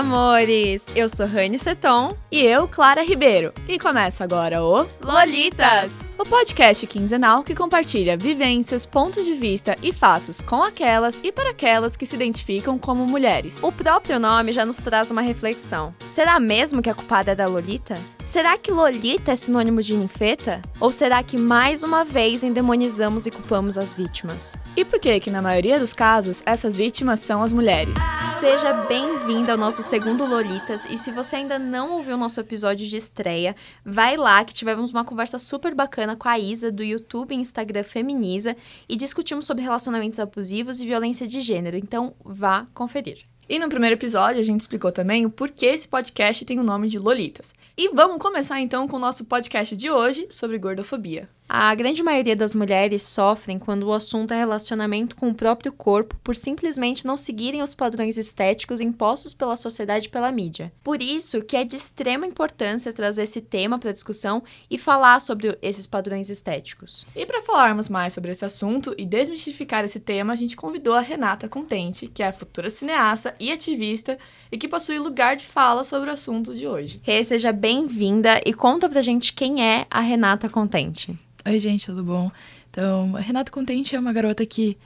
amores! Eu sou Rani Seton. E eu, Clara Ribeiro. E começa agora o Lolitas! O podcast quinzenal que compartilha vivências, pontos de vista e fatos com aquelas e para aquelas que se identificam como mulheres. O próprio nome já nos traz uma reflexão. Será mesmo que a culpada é da Lolita? Será que Lolita é sinônimo de ninfeta? Ou será que mais uma vez endemonizamos e culpamos as vítimas? E por que que na maioria dos casos essas vítimas são as mulheres? Seja bem-vinda ao nosso segundo Lolitas e se você ainda não ouviu o nosso episódio de estreia, vai lá que tivemos uma conversa super bacana com a Isa do YouTube e Instagram Feminiza e discutimos sobre relacionamentos abusivos e violência de gênero, então vá conferir. E no primeiro episódio a gente explicou também o porquê esse podcast tem o nome de Lolitas. E vamos começar então com o nosso podcast de hoje sobre gordofobia. A grande maioria das mulheres sofrem quando o assunto é relacionamento com o próprio corpo por simplesmente não seguirem os padrões estéticos impostos pela sociedade e pela mídia. Por isso que é de extrema importância trazer esse tema para discussão e falar sobre esses padrões estéticos. E para falarmos mais sobre esse assunto e desmistificar esse tema, a gente convidou a Renata Contente, que é futura cineasta e ativista e que possui lugar de fala sobre o assunto de hoje. Rê, seja bem-vinda e conta pra gente quem é a Renata Contente. Oi, gente, tudo bom? Então, Renata Contente é uma garota que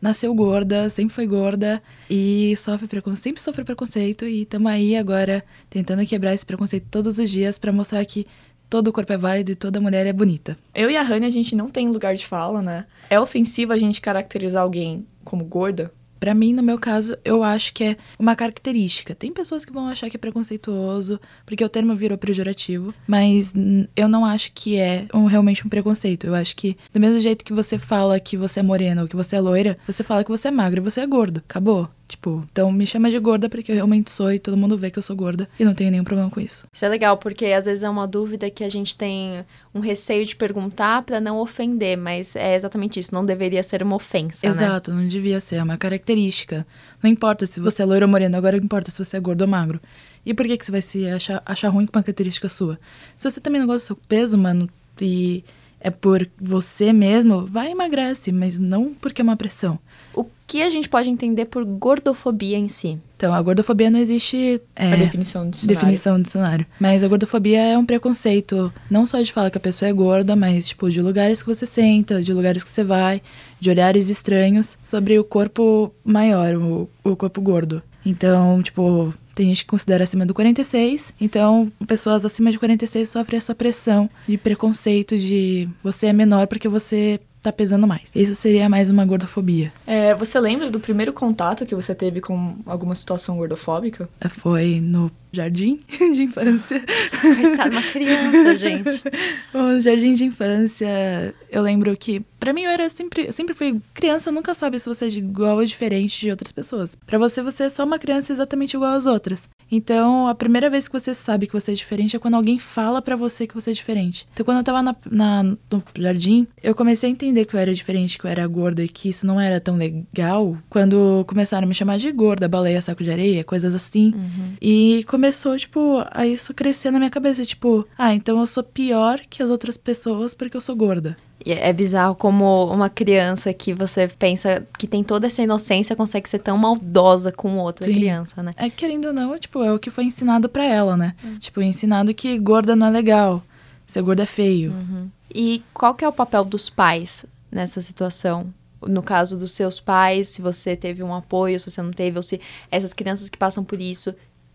nasceu gorda, sempre foi gorda e sofre preconceito, sempre sofre preconceito e estamos aí agora tentando quebrar esse preconceito todos os dias para mostrar que todo o corpo é válido e toda mulher é bonita. Eu e a Rani, a gente não tem lugar de fala, né? É ofensivo a gente caracterizar alguém como gorda? Para mim, no meu caso, eu acho que é uma característica. Tem pessoas que vão achar que é preconceituoso, porque o termo virou pejorativo, mas eu não acho que é um, realmente um preconceito. Eu acho que, do mesmo jeito que você fala que você é morena ou que você é loira, você fala que você é magro e você é gordo. Acabou. Tipo, então me chama de gorda porque eu realmente sou e todo mundo vê que eu sou gorda e não tenho nenhum problema com isso. Isso é legal, porque às vezes é uma dúvida que a gente tem um receio de perguntar para não ofender, mas é exatamente isso, não deveria ser uma ofensa, Exato, né? não devia ser, é uma característica. Não importa se você é loiro ou moreno, agora importa se você é gordo ou magro. E por que, que você vai se achar, achar ruim com uma característica sua? Se você também não gosta do seu peso, mano, e é por você mesmo, vai e emagrece, mas não porque é uma pressão. O que a gente pode entender por gordofobia em si? Então, a gordofobia não existe. É, a definição do dicionário. Definição do dicionário. Mas a gordofobia é um preconceito, não só de falar que a pessoa é gorda, mas, tipo, de lugares que você senta, de lugares que você vai, de olhares estranhos sobre o corpo maior, o, o corpo gordo. Então, tipo, tem gente que considera acima do 46, então pessoas acima de 46 sofrem essa pressão de preconceito de você é menor porque você tá pesando mais. Isso seria mais uma gordofobia. É, você lembra do primeiro contato que você teve com alguma situação gordofóbica? Foi no jardim de infância. Coitada, uma criança, gente. o jardim de infância, eu lembro que, para mim, eu era sempre, eu sempre fui criança, nunca sabe se você é igual ou diferente de outras pessoas. Para você, você é só uma criança exatamente igual às outras. Então, a primeira vez que você sabe que você é diferente é quando alguém fala para você que você é diferente. Então, quando eu tava na, na, no jardim, eu comecei a entender que eu era diferente, que eu era gorda e que isso não era tão legal. Quando começaram a me chamar de gorda, baleia, saco de areia, coisas assim. Uhum. E começou, tipo, a isso crescer na minha cabeça. Tipo, ah, então eu sou pior que as outras pessoas porque eu sou gorda. E é bizarro como uma criança que você pensa que tem toda essa inocência consegue ser tão maldosa com outra Sim. criança, né? É querendo ou não, tipo, é o que foi ensinado para ela, né? Uhum. Tipo, ensinado que gorda não é legal, ser gorda é feio. Uhum. E qual que é o papel dos pais nessa situação? No caso dos seus pais, se você teve um apoio, se você não teve, ou se essas crianças que passam por isso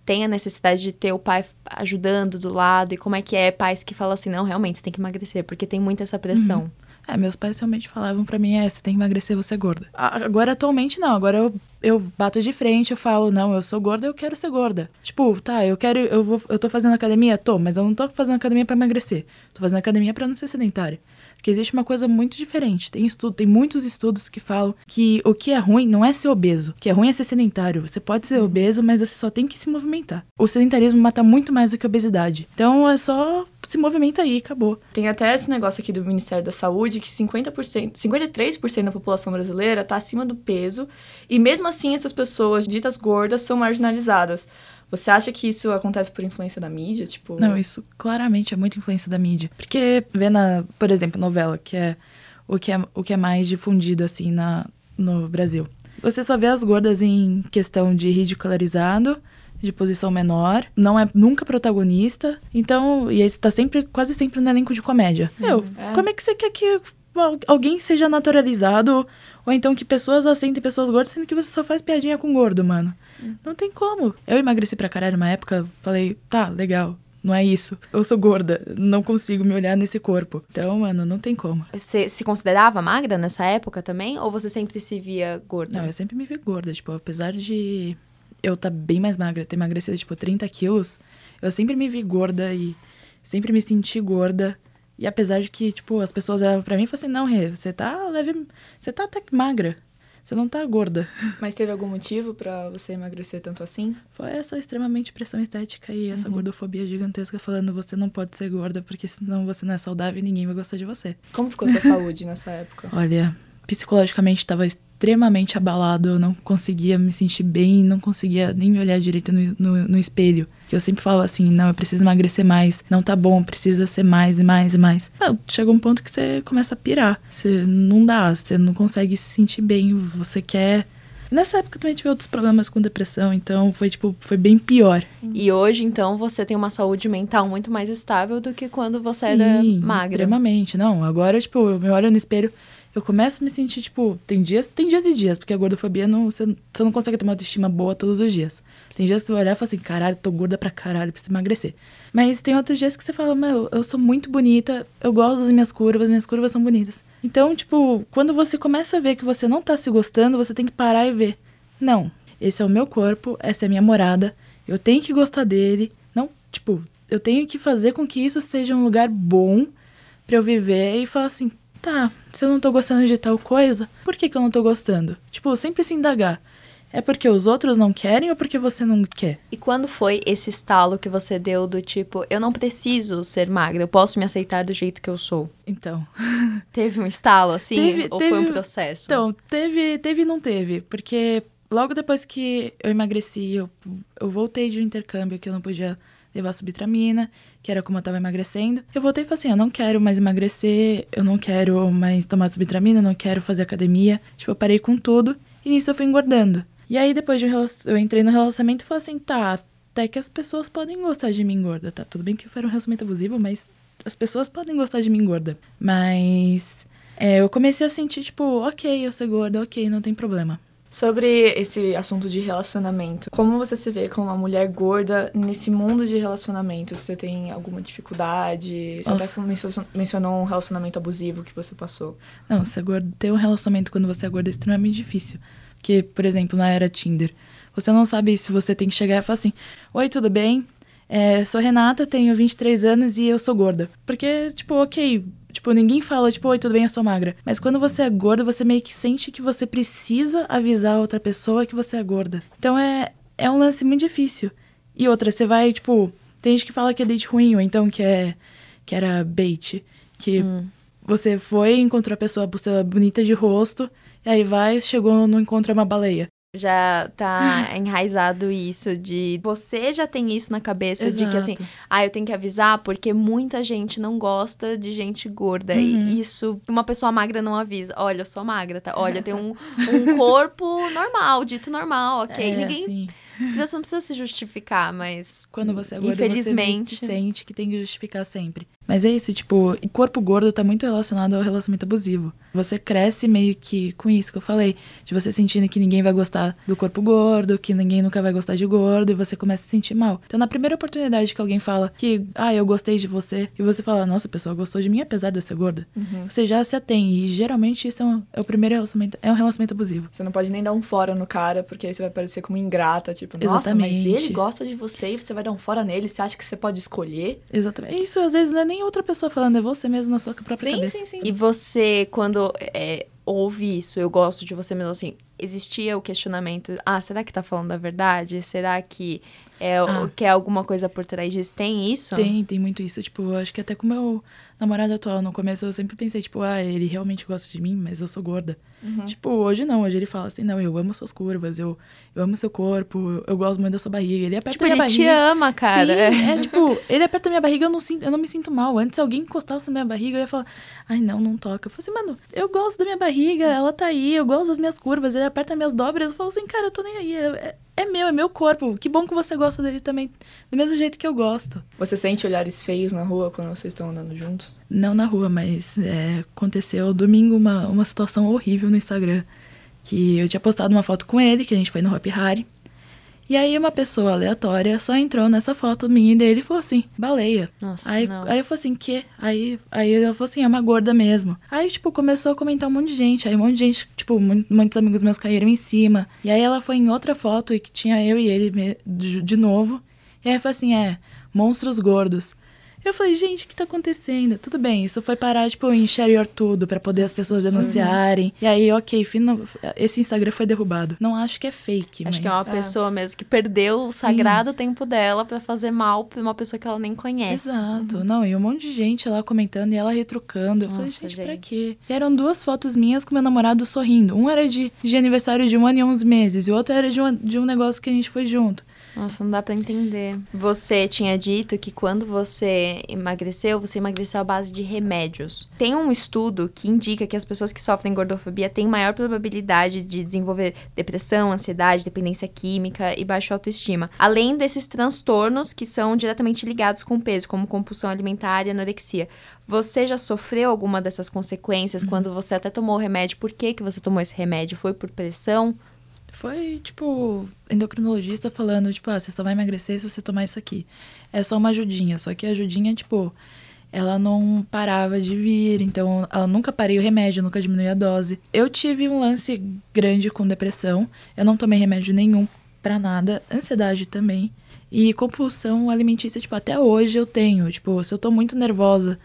tem a necessidade de ter o pai ajudando do lado e como é que é pais que falam assim, não, realmente, você tem que emagrecer, porque tem muita essa pressão. Uhum. É, meus pais realmente falavam para mim, é, você tem que emagrecer, você é gorda. Agora, atualmente, não. Agora eu, eu bato de frente, eu falo, não, eu sou gorda, eu quero ser gorda. Tipo, tá, eu quero, eu vou, eu tô fazendo academia? Tô, mas eu não tô fazendo academia para emagrecer. Tô fazendo academia para não ser sedentário. Porque existe uma coisa muito diferente. Tem estudo, tem muitos estudos que falam que o que é ruim não é ser obeso. O que é ruim é ser sedentário. Você pode ser obeso, mas você só tem que se movimentar. O sedentarismo mata muito mais do que a obesidade. Então é só se movimenta aí, acabou. Tem até esse negócio aqui do Ministério da Saúde que 50%, 53% da população brasileira está acima do peso, e mesmo assim essas pessoas ditas gordas são marginalizadas. Você acha que isso acontece por influência da mídia? Tipo... Não, isso claramente é muita influência da mídia. Porque vê na, por exemplo, novela, que é o que é, o que é mais difundido assim na, no Brasil. Você só vê as gordas em questão de ridicularizado, de posição menor, não é nunca protagonista, então, e aí você tá sempre, quase sempre no elenco de comédia. Meu, é. como é que você quer que al- alguém seja naturalizado, ou então que pessoas aceitem pessoas gordas, sendo que você só faz piadinha com gordo, mano? Não tem como. Eu emagreci pra caralho uma época, falei, tá, legal. Não é isso. Eu sou gorda, não consigo me olhar nesse corpo. Então, mano, não tem como. Você se considerava magra nessa época também? Ou você sempre se via gorda? Não, eu sempre me vi gorda. Tipo, apesar de eu estar bem mais magra, ter emagrecido, tipo, 30 quilos, eu sempre me vi gorda e sempre me senti gorda. E apesar de que, tipo, as pessoas olhavam pra mim e falavam assim, não, Rê, você tá leve. Você tá até magra. Você não tá gorda. Mas teve algum motivo pra você emagrecer tanto assim? Foi essa extremamente pressão estética e essa gordofobia gigantesca falando você não pode ser gorda porque senão você não é saudável e ninguém vai gostar de você. Como ficou sua saúde nessa época? Olha, psicologicamente estava extremamente abalado, eu não conseguia me sentir bem, não conseguia nem me olhar direito no, no, no espelho. Que eu sempre falava assim, não, eu preciso emagrecer mais, não tá bom, precisa ser mais e mais e mais. Não, chega um ponto que você começa a pirar. Você não dá, você não consegue se sentir bem, você quer. Nessa época eu também tive outros problemas com depressão, então foi tipo, foi bem pior. E hoje, então, você tem uma saúde mental muito mais estável do que quando você Sim, era magra. extremamente. Não, agora, tipo, eu me olho no espelho, eu começo a me sentir, tipo, tem dias, tem dias e dias, porque a gordofobia não, você, você não consegue ter uma autoestima boa todos os dias. Tem dias que você vai olhar e fala assim, caralho, tô gorda pra caralho, preciso emagrecer. Mas tem outros dias que você fala, meu, eu sou muito bonita, eu gosto das minhas curvas, minhas curvas são bonitas. Então, tipo, quando você começa a ver que você não tá se gostando, você tem que parar e ver. Não, esse é o meu corpo, essa é a minha morada, eu tenho que gostar dele. Não, tipo, eu tenho que fazer com que isso seja um lugar bom pra eu viver e falar assim, tá, se eu não tô gostando de tal coisa, por que, que eu não tô gostando? Tipo, sempre se indagar. É porque os outros não querem ou porque você não quer? E quando foi esse estalo que você deu do tipo, eu não preciso ser magra, eu posso me aceitar do jeito que eu sou? Então. Teve um estalo assim? Teve- ou foi um teve- processo? Então, teve, teve e não teve, porque logo depois que eu emagreci, eu, eu voltei de um intercâmbio que eu não podia levar subtramina, que era como eu tava emagrecendo. Eu voltei e falei assim, eu não quero mais emagrecer, eu não quero mais tomar subtramina, eu não quero fazer academia. Tipo, eu parei com tudo e nisso eu fui engordando. E aí depois de um eu entrei no relacionamento e falei assim, tá, até que as pessoas podem gostar de mim gorda, tá? Tudo bem que foi um relacionamento abusivo, mas as pessoas podem gostar de mim gorda. Mas é, eu comecei a sentir, tipo, ok, eu sou gorda, ok, não tem problema. Sobre esse assunto de relacionamento, como você se vê como uma mulher gorda nesse mundo de relacionamentos? Você tem alguma dificuldade? Você Nossa. até mencio- mencionou um relacionamento abusivo que você passou. Não, ser gorda, ter um relacionamento quando você é gorda é extremamente difícil. Porque, por exemplo, na era Tinder, você não sabe se você tem que chegar e falar assim: Oi, tudo bem? É, sou Renata, tenho 23 anos e eu sou gorda. Porque, tipo, ok. Tipo, ninguém fala, tipo, oi, tudo bem, eu sou magra. Mas quando você é gorda, você meio que sente que você precisa avisar a outra pessoa que você é gorda. Então é, é um lance muito difícil. E outra, você vai, tipo, tem gente que fala que é date ruim, ou então que é que era bait. Que você foi, encontrou a pessoa, a pessoa bonita de rosto, e aí vai, chegou no encontro é uma baleia. Já tá enraizado isso de você já tem isso na cabeça de que assim, Exato. ah, eu tenho que avisar porque muita gente não gosta de gente gorda Uhum. e isso uma pessoa magra não avisa. Olha, eu sou magra, tá? Olha, eu tenho um, um corpo normal, dito normal, OK? É, Ninguém, assim, você não precisa se justificar, mas quando você é gorda, infelizmente você sente que tem que justificar sempre. Mas é isso, tipo, o corpo gordo tá muito relacionado ao relacionamento abusivo. Você cresce meio que com isso que eu falei, de você sentindo que ninguém vai gostar do corpo gordo, que ninguém nunca vai gostar de gordo, e você começa a se sentir mal. Então, na primeira oportunidade que alguém fala que, ah, eu gostei de você, e você fala, nossa, a pessoa gostou de mim apesar de eu ser gorda, você já se atém. E geralmente isso é, um- é o primeiro relacionamento, é um relacionamento abusivo. Você não pode nem dar um fora no cara, porque aí você vai parecer como ingrata, tipo, nossa, mas Exatamente. ele gosta de você e você vai dar um fora nele, você acha que você pode escolher? Exatamente. Isso às vezes não é nem outra pessoa falando, é você mesmo na sua própria Sim, cabeça. sim, sim. E você, quando é, ouve isso, eu gosto de você mesmo assim, existia o questionamento, ah, será que tá falando a verdade? Será que é, o- Ah. que é alguma coisa por trás disso? Tem isso? Tem, tem muito isso. Tipo, acho que até com o meu namorado atual, no começo eu sempre pensei, tipo, ah, ele realmente gosta de mim, mas eu sou gorda. Tipo, hoje não, hoje ele fala assim, não, eu amo suas curvas, eu, eu amo seu corpo, eu, gosto muito da sua barriga. Ele aperta Tipo, minha ele barriga. te ama, cara. Sim, é tipo, ele aperta minha barriga, eu não, sinto, eu não me sinto mal. Antes, se alguém encostasse na minha barriga, eu ia falar, ai, não, não toca. Eu falei assim, mano, eu gosto da minha barriga, ela tá aí, eu gosto das minhas curvas, ele aperta minhas dobras, eu falo assim, cara, eu tô nem aí. É, é- meu, é meu corpo. Que bom que você gosta dele também, do mesmo jeito que eu gosto. Você sente olhares feios na rua quando vocês estão andando juntos? Não na rua, mas é, aconteceu domingo uma, uma situação horrível no Instagram. Que eu tinha postado uma foto com ele, que a gente foi no Hop Hari. E aí uma pessoa aleatória só entrou nessa foto minha e dele e falou assim, baleia. Nossa, Aí, não. aí eu falei assim, que? Aí, aí ela falou assim, é uma gorda mesmo. Aí, tipo, começou a comentar um monte de gente. Aí um monte de gente, tipo, mu- muitos amigos meus caíram em cima. E aí ela foi em outra foto e que tinha eu e ele de, de novo. E aí falou assim, é, monstros gordos. Eu falei, gente, o que tá acontecendo? Tudo bem, isso foi parar, tipo, em share your tudo, pra poder as pessoas denunciarem. E aí, ok, fino- esse Instagram foi derrubado. Não acho que é fake, Acho mas... que é uma pessoa mesmo que perdeu o sagrado tempo dela pra fazer mal pra uma pessoa que ela nem conhece. Exato. Não, e um monte de gente lá comentando e ela retrucando. Eu falei, Nossa, gente, pra gente. quê? E eram duas fotos minhas com meu namorado sorrindo. Um era de, de aniversário de um ano e onze meses, e o outro era de um, de um negócio que a gente foi junto. Nossa, não dá pra entender. Você tinha dito que quando você emagreceu, você emagreceu à base de remédios. Tem um estudo que indica que as pessoas que sofrem gordofobia têm maior probabilidade de desenvolver depressão, ansiedade, dependência química e baixa autoestima. Além desses transtornos que são diretamente ligados com o peso, como compulsão alimentar e anorexia. Você já sofreu alguma dessas consequências quando você até tomou o remédio? Por que, que você tomou esse remédio? Foi por pressão? Foi, tipo, endocrinologista falando, tipo, ah, você só vai emagrecer se você tomar isso aqui. É só uma ajudinha, só que a ajudinha, tipo, ela não parava de vir, então ela nunca parei o remédio, nunca diminui a dose. Eu tive um lance grande com depressão, eu não tomei remédio nenhum pra nada, ansiedade também. E compulsão alimentícia, tipo, até hoje eu tenho. Tipo, se eu tô muito nervosa,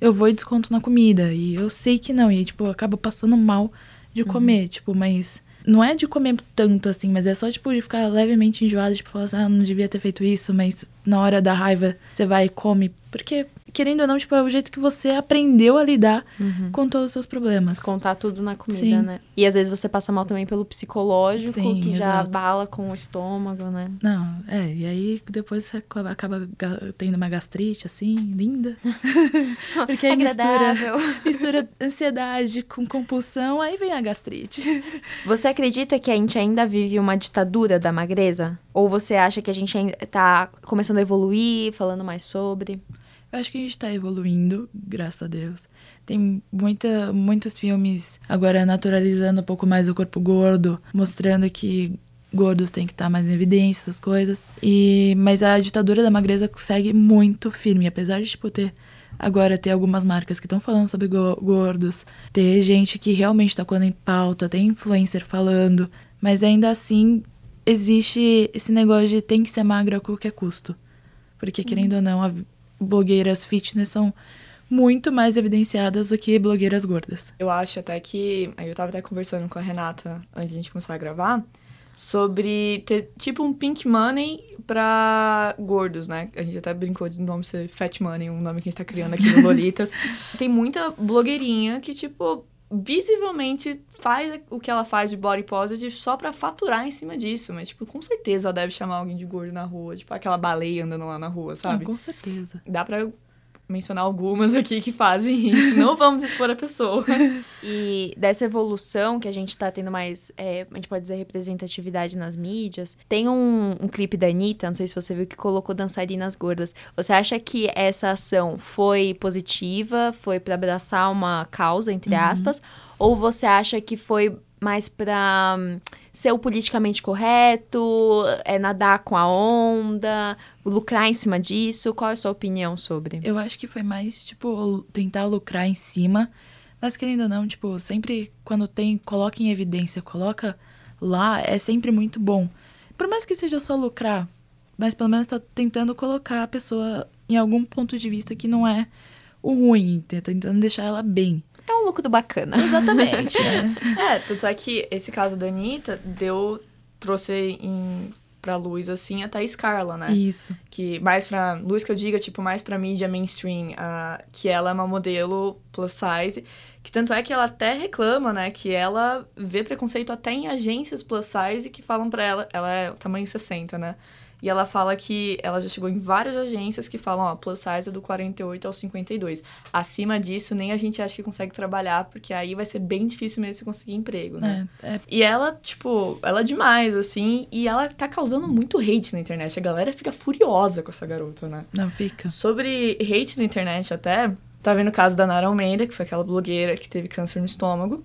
eu vou e desconto na comida. E eu sei que não, e, tipo, eu acabo passando mal de comer, tipo, mas não é de comer tanto assim, mas é só, tipo, de ficar levemente enjoada, tipo, falar assim, ah, não devia ter feito isso, mas na hora da raiva você vai e come. Porque, querendo ou não, tipo, é o jeito que você aprendeu a lidar com todos os seus problemas. Descontar tudo na comida, Sim. né? E às vezes você passa mal também pelo psicológico, Sim, que já exato. abala com o estômago, né? Não, é, e aí depois você acaba- tendo uma gastrite, assim, linda. Porque aí mistura, Agradável. mistura ansiedade com compulsão, aí vem a gastrite. Você acredita que a gente ainda vive uma ditadura da magreza? Ou você acha que a gente ainda tá começando a evoluir, falando mais sobre? Eu acho que a gente tá evoluindo, graças a Deus. Tem muita, muitos filmes agora naturalizando um pouco mais o corpo gordo, mostrando que gordos têm que estar mais em evidência, essas coisas. E, mas a ditadura da magreza segue muito firme, apesar de tipo, ter agora ter algumas marcas que estão falando sobre go- gordos, ter gente que realmente está colocando em pauta, tem influencer falando, mas ainda assim existe esse negócio de tem que ser magra a qualquer custo. Porque, querendo ou não, a blogueiras fitness são muito mais evidenciadas do que blogueiras gordas. Eu acho até que. Aí eu tava até conversando com a Renata antes de a gente começar a gravar. Sobre ter tipo um pink money pra gordos, né? A gente até brincou de nome ser Fat Money, um nome que a gente tá criando aqui no Lolitas. Tem muita blogueirinha que, tipo, visivelmente faz o que ela faz de body positive só pra faturar em cima disso. Mas, tipo, com certeza ela deve chamar alguém de gordo na rua. Tipo, aquela baleia andando lá na rua, sabe? Ah, com certeza. Dá pra mencionar algumas aqui que fazem isso. Não vamos expor a pessoa. E dessa evolução que a gente tá tendo mais, é, a gente pode dizer, representatividade nas mídias. Tem um, um clipe da Anitta, não sei se você viu, que colocou dançarinas gordas. Você acha que essa ação foi positiva, foi pra abraçar uma causa, entre aspas? Ou você acha que foi mais pra hum, ser o politicamente correto, é nadar com a onda, lucrar em cima disso? Qual é a sua opinião sobre? Eu acho que foi mais, tipo, tentar lucrar em cima. Mas querendo ou não, tipo, sempre quando tem, coloca em evidência, coloca lá, é sempre muito bom. Por mais que seja só lucrar, mas pelo menos tá tentando colocar a pessoa em algum ponto de vista que não é o ruim, tá tentando deixar ela bem. É um lucro bacana. Exatamente? É, tanto é que esse caso da Anitta deu, trouxe em, pra luz, assim, a Thaís Carla, né? Isso. Que mais pra, luz que eu diga, tipo, mais pra mídia mainstream, ah, que ela é uma modelo plus size, que tanto é que ela até reclama, né, que ela vê preconceito até em agências plus size que falam pra ela, ela é tamanho 60, né? E ela fala que ela já chegou em várias agências que falam, ó, plus size é do 48 ao 52. Acima disso, nem a gente acha que consegue trabalhar, porque aí vai ser bem difícil mesmo você conseguir emprego, né? É, é, E ela, tipo, ela é demais, assim, e ela tá causando muito hate na internet. A galera fica furiosa com essa garota, né? não fica. Sobre hate na internet até, tá vendo o caso da Nara Almeida, que foi aquela blogueira que teve câncer no estômago,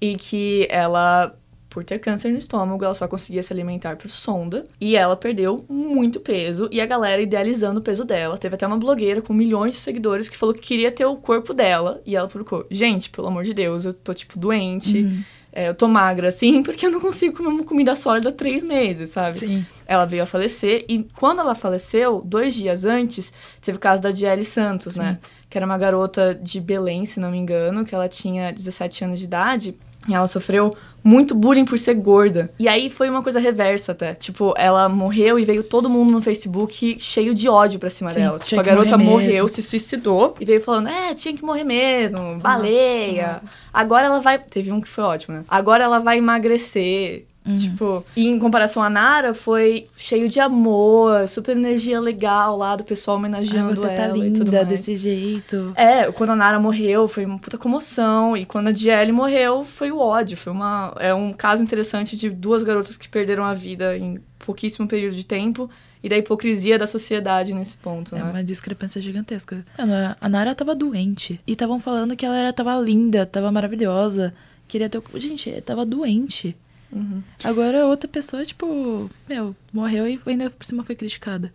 e que ela, por ter câncer no estômago, ela só conseguia se alimentar por sonda, e ela perdeu muito peso, e a galera idealizando o peso dela. Teve até uma blogueira com milhões de seguidores que falou que queria ter o corpo dela, e ela publicou, gente, pelo amor de Deus, eu tô, tipo, doente, é, eu tô magra, assim, porque eu não consigo comer uma comida sólida há três meses, sabe? Sim. Ela veio a falecer e quando ela faleceu, dois dias antes, teve o caso da Diele Santos, né? Que era uma garota de Belém, se não me engano, que ela tinha 17 anos de idade. E ela sofreu muito bullying por ser gorda. E aí foi uma coisa reversa até. Tipo, ela morreu e veio todo mundo no Facebook cheio de ódio pra cima Sim, dela. Tipo, a garota morreu, mesmo. se suicidou e veio falando: é, tinha que morrer mesmo, baleia. Senhora. Agora ela vai. Teve um que foi ótimo, né? Agora ela vai emagrecer. Uhum. Tipo, e em comparação à Nara, foi cheio de amor, super energia legal lá do pessoal Ai, homenageando você tá ela e linda desse jeito. É, quando a Nara morreu, foi uma puta comoção. E quando a Diele morreu, foi o ódio. Foi uma. É um caso interessante de duas garotas que perderam a vida em pouquíssimo período de tempo. E da hipocrisia da sociedade nesse ponto, É né? uma discrepância gigantesca. Mano, a- a Nara tava doente. E estavam falando que ela era, tava linda, tava maravilhosa. Queria ter o. Gente, tava doente. Uhum. Agora outra pessoa, tipo, meu, morreu e ainda por cima foi criticada.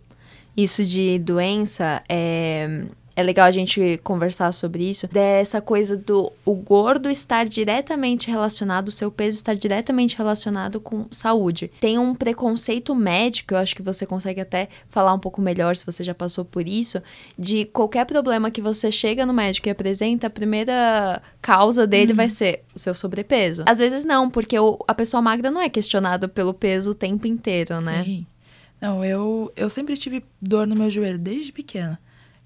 Isso de doença é. É legal a gente conversar sobre isso, dessa coisa do o gordo estar diretamente relacionado, o seu peso estar diretamente relacionado com saúde. Tem um preconceito médico, eu acho que você consegue até falar um pouco melhor se você já passou por isso, de qualquer problema que você chega no médico e apresenta, a primeira causa dele vai ser o seu sobrepeso. Às vezes não, porque o- a pessoa magra não é questionada pelo peso o tempo inteiro, né? Sim. Não, eu, eu sempre tive dor no meu joelho desde pequena.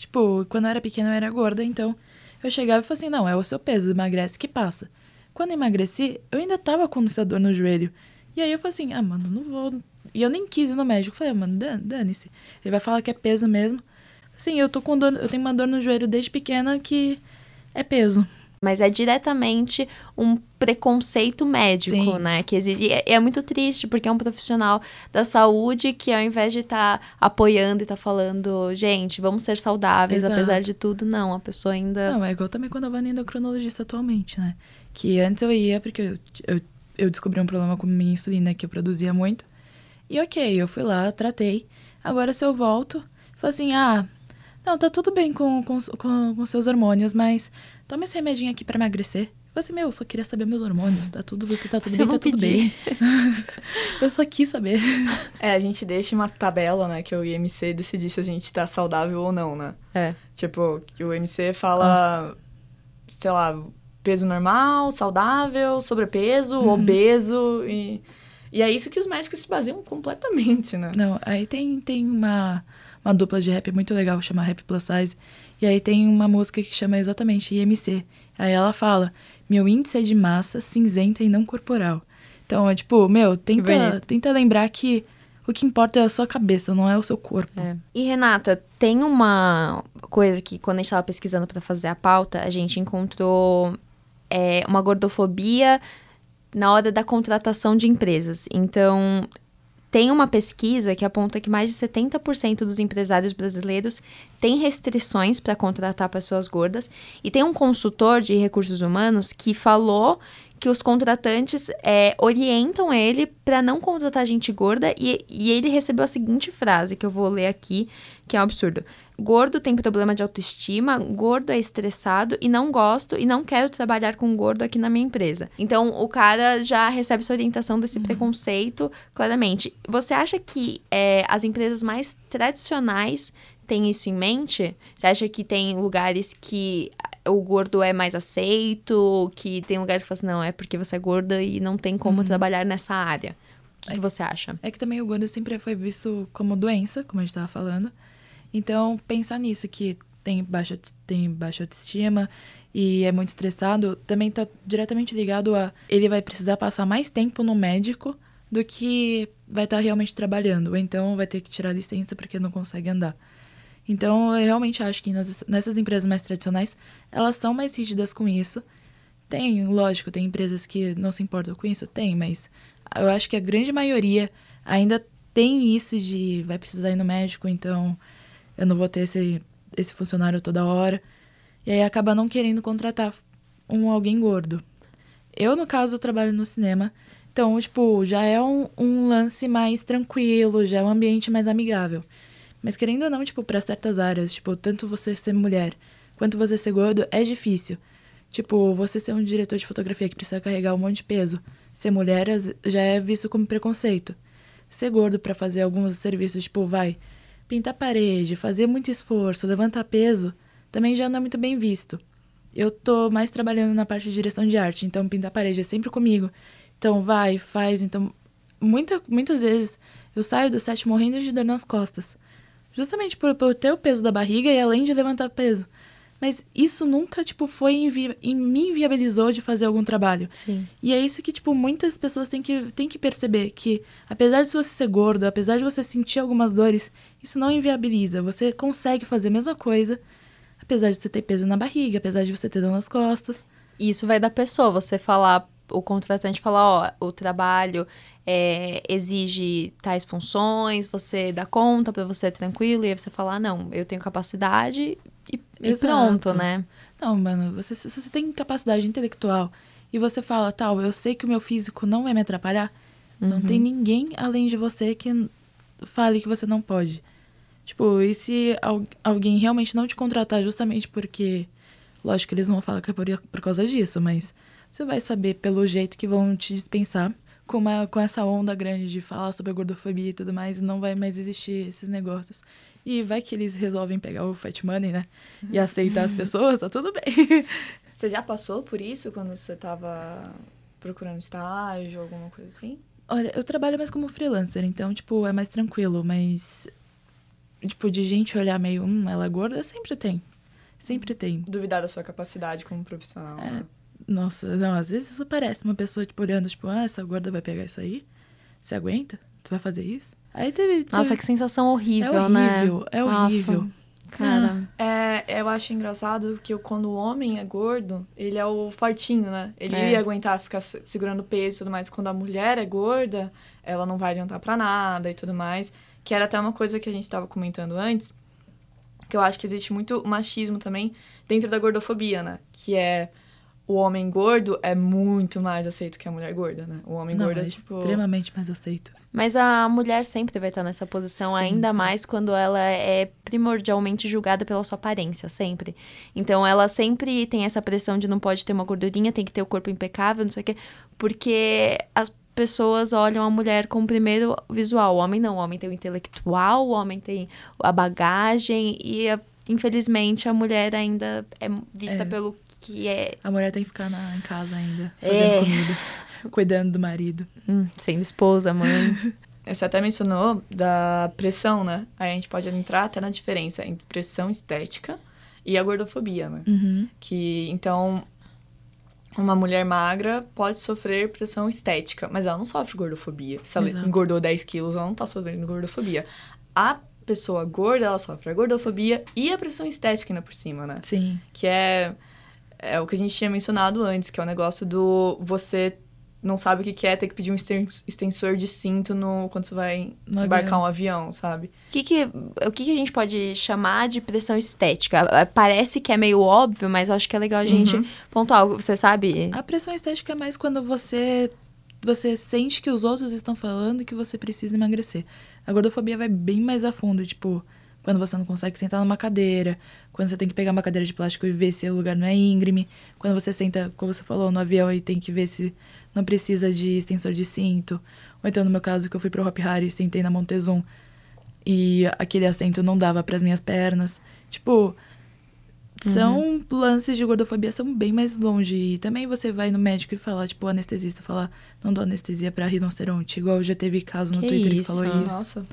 Tipo, quando eu era pequena eu era gorda, então eu chegava e falava assim: não, é o seu peso, emagrece que passa. Quando emagreci, eu ainda tava com essa dor no joelho. E aí eu falei assim: ah, mano, não vou. E eu nem quis ir no médico. Eu falei, ah, mano, dan- dane-se. Ele vai falar que é peso mesmo. Assim, eu tô com dor, eu tenho uma dor no joelho desde pequena que é peso. Mas é diretamente um preconceito médico, Sim. né? Que exige. E é, é muito triste, porque é um profissional da saúde que, ao invés de estar apoiando e estar falando, gente, vamos ser saudáveis, Exato. apesar de tudo, não. A pessoa ainda. Não, é igual também quando eu vou no endocrinologista atualmente, né? Que antes eu ia porque eu, eu, eu descobri um problema com minha insulina que eu produzia muito. E ok, eu fui lá, tratei. Agora se eu volto, falo assim, ah, não, tá tudo bem com, com, com, com seus hormônios, mas toma esse remedinho aqui pra emagrecer. Eu falei assim, meu, eu só queria saber meus hormônios, tá tudo, você tá tudo Você bem, tá tudo bem. eu só quis saber. É, a gente deixa uma tabela, né? Que o IMC decidir se a gente tá saudável ou não, né? É. Tipo, que o IMC fala, sei lá, peso normal, saudável, sobrepeso, obeso e... E é isso que os médicos se baseiam completamente, né? Não, aí tem, tem uma, uma dupla de rap muito legal, chama Rap Plus Size. E aí tem uma música que chama exatamente IMC. Aí ela fala, meu índice é de massa cinzenta e não corporal. Então, é tipo, meu, tenta, tenta lembrar que o que importa é a sua cabeça, não é o seu corpo. É. E Renata, tem uma coisa que quando a gente estava pesquisando para fazer a pauta, a gente encontrou é, uma gordofobia na hora da contratação de empresas. Então, tem uma pesquisa que aponta que mais de 70% dos empresários brasileiros têm restrições para contratar pessoas gordas. E tem um consultor de recursos humanos que falou que os contratantes é, orientam ele para não contratar gente gorda e, e ele recebeu a seguinte frase que eu vou ler aqui, que é um absurdo. Gordo tem problema de autoestima, gordo é estressado e não gosto e não quero trabalhar com gordo aqui na minha empresa. Então o cara já recebe essa orientação desse preconceito claramente. Você acha que é, as empresas mais tradicionais têm isso em mente? Você acha que tem lugares que o gordo é mais aceito, que tem lugares que falam assim, não, é porque você é gorda e não tem como trabalhar nessa área. O que, que você acha? É que também o gordo sempre foi visto como doença, como a gente tava falando. Então, pensar nisso, que tem baixa, tem baixa autoestima e é muito estressado, também tá diretamente ligado a ele vai precisar passar mais tempo no médico do que vai estar realmente trabalhando, ou então vai ter que tirar licença porque não consegue andar. Então, eu realmente acho que nas, nessas empresas mais tradicionais, elas são mais rígidas com isso. Tem, lógico, tem empresas que não se importam com isso, tem, mas eu acho que a grande maioria ainda tem isso de vai precisar ir no médico, então eu não vou ter esse, esse funcionário toda hora. E aí acaba não querendo contratar um alguém gordo. Eu, no caso, trabalho no cinema, então, tipo, já é um, um lance mais tranquilo, já é um ambiente mais amigável. Mas querendo ou não, tipo, para certas áreas, tipo, tanto você ser mulher quanto você ser gordo, é difícil. Tipo, você ser um diretor de fotografia que precisa carregar um monte de peso, ser mulher já é visto como preconceito. Ser gordo para fazer alguns serviços, tipo, vai, pintar parede, fazer muito esforço, levantar peso, também já não é muito bem visto. Eu tô mais trabalhando na parte de direção de arte, então pintar parede é sempre comigo. Então vai, faz, então muita, muitas vezes eu saio do set morrendo de dor nas costas. Justamente por, por ter o peso da barriga e além de levantar peso. Mas isso nunca, tipo, foi invi me inviabilizou de fazer algum trabalho. Sim. E é isso que, tipo, muitas pessoas têm que, têm que perceber. Que, apesar de você ser gordo, apesar de você sentir algumas dores, isso não inviabiliza. Você consegue fazer a mesma coisa, apesar de você ter peso na barriga, apesar de você ter dor nas costas. Isso vai da pessoa. Você falar, o contratante falar, ó, o trabalho é, exige tais funções, você dá conta para você é tranquilo, e aí você falar, ah, não, eu tenho capacidade e, e pronto, né? Não, mano, você, se você tem capacidade intelectual e você fala, tal, eu sei que o meu físico não vai me atrapalhar, uhum. não tem ninguém além de você que fale que você não pode. Tipo, e se alguém realmente não te contratar justamente porque. Lógico que eles não vão falar que é por, por causa disso, mas você vai saber pelo jeito que vão te dispensar com, uma, com essa onda grande de falar sobre a gordofobia e tudo mais, não vai mais existir esses negócios. E vai que eles resolvem pegar o fat money, né? E aceitar as pessoas, tá tudo bem. Você já passou por isso quando você tava procurando estágio, alguma coisa assim? Olha, eu trabalho mais como freelancer, então, tipo, é mais tranquilo, mas. Tipo, de gente olhar meio, hum, ela é gorda, sempre tem. Sempre tem. Duvidar da sua capacidade como profissional. É, né? Nossa, não, às vezes aparece uma pessoa, tipo, olhando, tipo, ah, essa gorda vai pegar isso aí? Você aguenta? Você vai fazer isso? Aí teve. teve... Nossa, que sensação horrível, é né? horrível, É horrível. Nossa, cara. É, eu acho engraçado que quando o homem é gordo, ele é o fortinho, né? Ele é. ia aguentar ficar segurando peso e tudo mais. Quando a mulher é gorda, ela não vai adiantar para nada e tudo mais. Que era até uma coisa que a gente estava comentando antes, que eu acho que existe muito machismo também dentro da gordofobia, né? Que é o homem gordo é muito mais aceito que a mulher gorda, né? O homem Não, gordo é, é tipo. extremamente mais aceito. Mas a mulher sempre vai estar nessa posição, sempre. ainda mais quando ela é primordialmente julgada pela sua aparência, sempre. Então ela sempre tem essa pressão de não pode ter uma gordurinha, tem que ter o corpo impecável, não sei o quê. Porque as pessoas olham a mulher como primeiro visual. O homem não, o homem tem o intelectual, o homem tem a bagagem e infelizmente a mulher ainda é vista é. pelo que é. A mulher tem que ficar na, em casa ainda, fazendo é. comida, cuidando do marido. Hum, sendo esposa, mãe. Você até mencionou da pressão, né? Aí a gente pode entrar até na diferença entre pressão estética e a gordofobia, né? Uhum. Que, então, uma mulher magra pode sofrer pressão estética, mas ela não sofre gordofobia. Se ela Exato. engordou 10 quilos, ela não tá sofrendo gordofobia. A pessoa gorda, ela sofre a gordofobia e a pressão estética ainda por cima, né? Sim. Que é é o que a gente tinha mencionado antes, que é o negócio do você não sabe o que, é ter que pedir um extensor de cinto no, quando você vai no embarcar avião. um avião, sabe? Que que, o que, que a gente pode chamar de pressão estética? Parece que é meio óbvio, mas eu acho que é legal Sim. a gente uhum. pontuar. Você sabe? A pressão estética é mais quando você você sente que os outros estão falando que você precisa emagrecer. A gordofobia vai bem mais a fundo, tipo, quando você não consegue sentar numa cadeira, quando você tem que pegar uma cadeira de plástico e ver se o lugar não é íngreme, quando você senta, como você falou, no avião e tem que ver se não precisa de extensor de cinto, ou então no meu caso que eu fui pro Hop Hari e sentei na Montezum e aquele assento não dava para as minhas pernas. Tipo, são uhum. lances de gordofobia são bem mais longe. E também você vai no médico e falar, tipo, o anestesista falar, não dou anestesia para rinoceronte. Igual já teve caso no que Twitter isso? que falou isso. Nossa.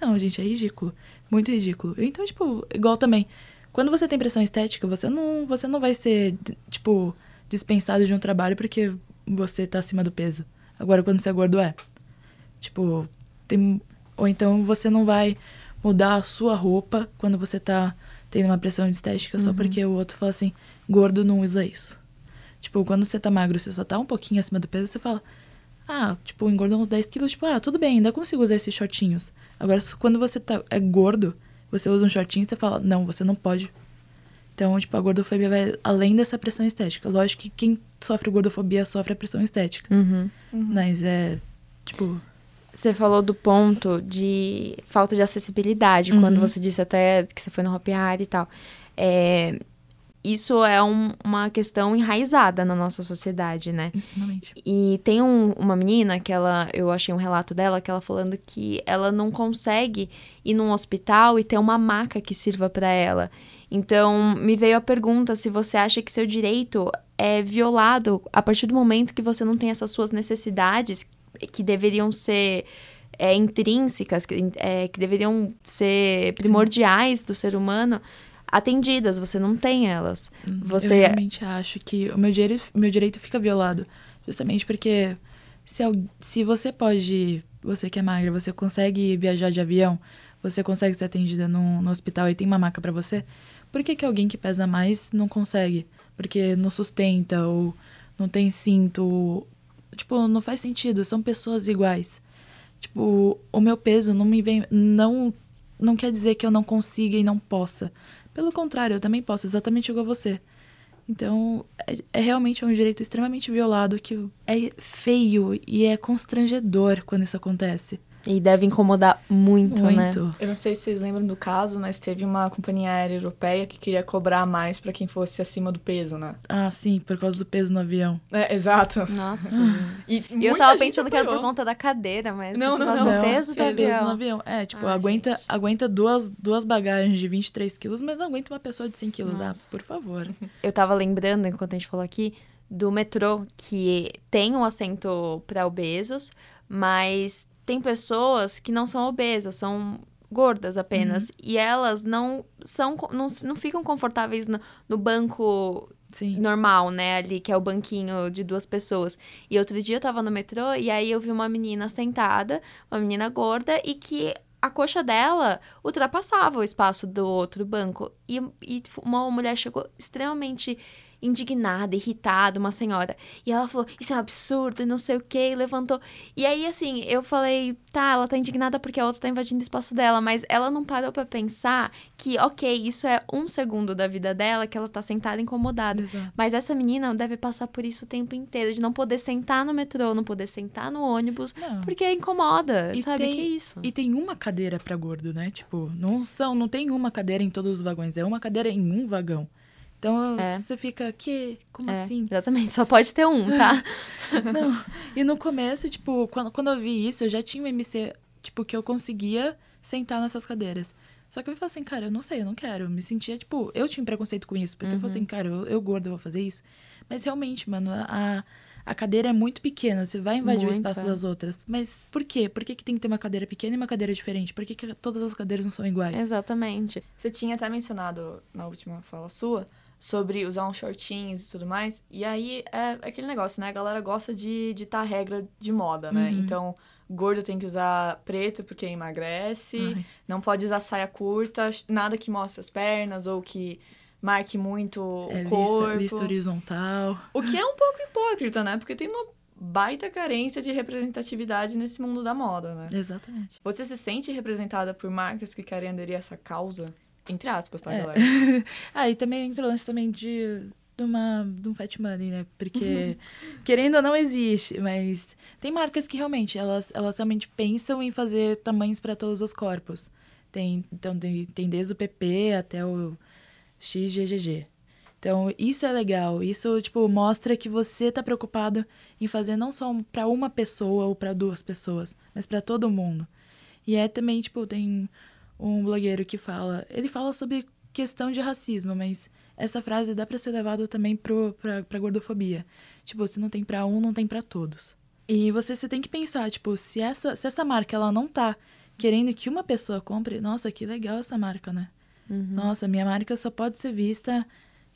Não, gente, é ridículo. Muito ridículo. Então, tipo, igual também. Quando você tem pressão estética, você não, você não vai ser, tipo, dispensado de um trabalho porque você tá acima do peso. Agora, quando você é gordo, é. Tipo, tem. Ou então você não vai mudar a sua roupa quando você tá tendo uma pressão estética só porque o outro fala assim, gordo não usa isso. Tipo, quando você tá magro, você só tá um pouquinho acima do peso, você fala, ah, tipo, engordou uns 10 quilos, tipo, ah, tudo bem, ainda consigo usar esses shortinhos. Agora, quando você tá, é gordo, você usa um shortinho, você fala, não, você não pode. Então, tipo, a gordofobia vai além dessa pressão estética. Lógico que quem sofre gordofobia sofre a pressão estética. Uhum. Mas é, tipo, Você falou do ponto de falta de acessibilidade, Uhum. quando você disse até que você foi no Hopi Hari e tal. É, isso é um- uma questão enraizada na nossa sociedade, né? extremamente. E tem um- uma menina que ela, eu achei um relato dela, que ela falando que ela não consegue ir num hospital e ter uma maca que sirva para ela. Então, me veio a pergunta se você acha que seu direito é violado a partir do momento que você não tem essas suas necessidades que deveriam ser é, intrínsecas, que, é, que deveriam ser primordiais do ser humano, atendidas, você não tem elas. Você Eu realmente acho que o meu direito, meu direito fica violado. Justamente porque se, se você pode, você que é magra, você consegue viajar de avião, você consegue ser atendida no, no hospital e tem uma maca pra você, por que, que alguém que pesa mais não consegue? Porque não sustenta ou não tem cinto. Tipo, não faz sentido. São pessoas iguais. Tipo, o meu peso não me vem. Não, não quer dizer que eu não consiga e não possa. Pelo contrário, eu também posso, exatamente igual você. Então, é, é realmente um direito extremamente violado que é feio e é constrangedor quando isso acontece. E deve incomodar muito, né? Muito. Eu não sei se vocês lembram do caso, mas teve uma companhia aérea europeia que queria cobrar mais pra quem fosse acima do peso, né? Ah, sim, por causa do peso no avião. É, exato. Nossa. E, E eu tava pensando que era por apoiou. conta da cadeira, mas Não, por não, causa não. do peso do Peso avião. no avião. É, tipo, Ai, aguenta, gente. aguenta duas, duas bagagens de 23 quilos, mas não aguenta uma pessoa de 100 quilos. Ah, por favor. Eu tava lembrando, enquanto a gente falou aqui, do metrô, que tem um assento para obesos, mas tem pessoas que não são obesas, são gordas apenas. E elas não são não, não ficam confortáveis no, no banco Sim. normal, né? Ali, que é o banquinho de duas pessoas. E outro dia eu tava no metrô e aí eu vi uma menina sentada, uma menina gorda, e que a coxa dela ultrapassava o espaço do outro banco. E, e uma mulher chegou extremamente indignada, irritada, uma senhora. E ela falou, isso é um absurdo, e não sei o que, levantou. E aí, assim, eu falei, tá, ela tá indignada porque a outra tá invadindo o espaço dela, mas ela não parou pra pensar que, ok, isso é um segundo da vida dela, que ela tá sentada incomodada. Exato. Mas essa menina deve passar por isso o tempo inteiro, de não poder sentar no metrô, não poder sentar no ônibus, Não. porque incomoda, E sabe? tem- Que isso? E tem uma cadeira pra gordo, né? Tipo, não são, não tem uma cadeira em todos os vagões, é uma cadeira em um vagão. Então É. você fica, que? Como É, assim? Exatamente, só pode ter um, tá? Não. E no começo, tipo, quando, quando eu vi isso, eu já tinha um MC, tipo, que eu conseguia sentar nessas cadeiras. Só que eu falei assim, cara, eu não sei, eu não quero. Eu me sentia, tipo, eu tinha preconceito com isso, porque eu falei assim, cara, eu, eu gordo, eu vou fazer isso. Mas realmente, mano, a, a cadeira é muito pequena, você vai invadir Muito, o espaço é. das outras. Mas por quê? Por que, que tem que ter uma cadeira pequena e uma cadeira diferente? Por que, que todas as cadeiras não são iguais? Exatamente. Você tinha até mencionado na última fala sua sobre usar uns shortinhos e tudo mais. E aí é aquele negócio, né? A galera gosta de ditar regra de moda, né? Uhum. Então, gordo tem que usar preto porque emagrece. Ai. Não pode usar saia curta, nada que mostre as pernas ou que marque muito É, o lista, corpo. lista horizontal. O que é um pouco hipócrita, né? Porque tem uma baita carência de representatividade nesse mundo da moda, né? Exatamente. Você se sente representada por marcas que querem aderir a essa causa? Entre aspas, tá, É. galera? ah, e também entra o lance também de, de, uma, de um fat money, né? Porque, querendo ou não, existe. Mas tem marcas que realmente, elas, elas realmente pensam em fazer tamanhos para todos os corpos. Tem, então, tem, tem desde o PP até o XGGG. Então, isso é legal. Isso, tipo, mostra que você tá preocupado em fazer não só para uma pessoa ou para duas pessoas, mas para todo mundo. E é também, tipo, tem um blogueiro que fala. Ele fala sobre questão de racismo, mas essa frase dá pra ser levada também pro, pra, pra gordofobia. Tipo, se não tem pra um, não tem pra todos. E você, você tem que pensar, tipo, se essa, se essa marca ela não tá querendo que uma pessoa compre, nossa, que legal essa marca, né? Nossa, minha marca só pode ser vista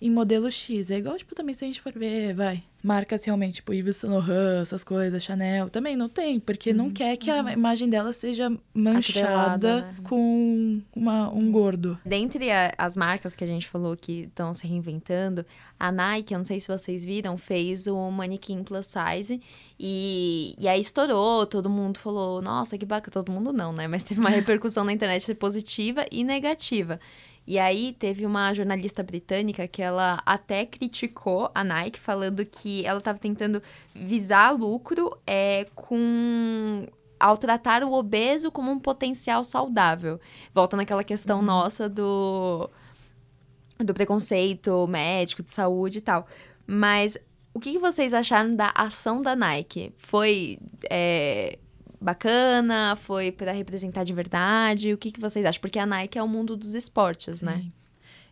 em modelo X. É igual, tipo, também se a gente for ver, vai, marcas realmente, tipo Yves Saint Laurent, essas coisas, Chanel, também não tem, porque não quer que a imagem dela seja manchada né? com uma, um gordo. Dentre a- as marcas que a gente falou que estão se reinventando, a Nike, eu não sei se vocês viram, fez o manequim plus size e, e aí estourou, todo mundo falou, nossa, que bacana, todo mundo não, né? Mas teve uma repercussão na internet positiva e negativa. E aí teve uma jornalista britânica que ela até criticou a Nike, falando que ela estava tentando visar lucro é, com ao tratar o obeso como um potencial saudável. Volta naquela questão nossa do do preconceito médico, de saúde e tal. Mas o que, que vocês acharam da ação da Nike? Foi é, bacana? Foi para representar de verdade? O que, que vocês acham? Porque a Nike é o mundo dos esportes, né? Sim.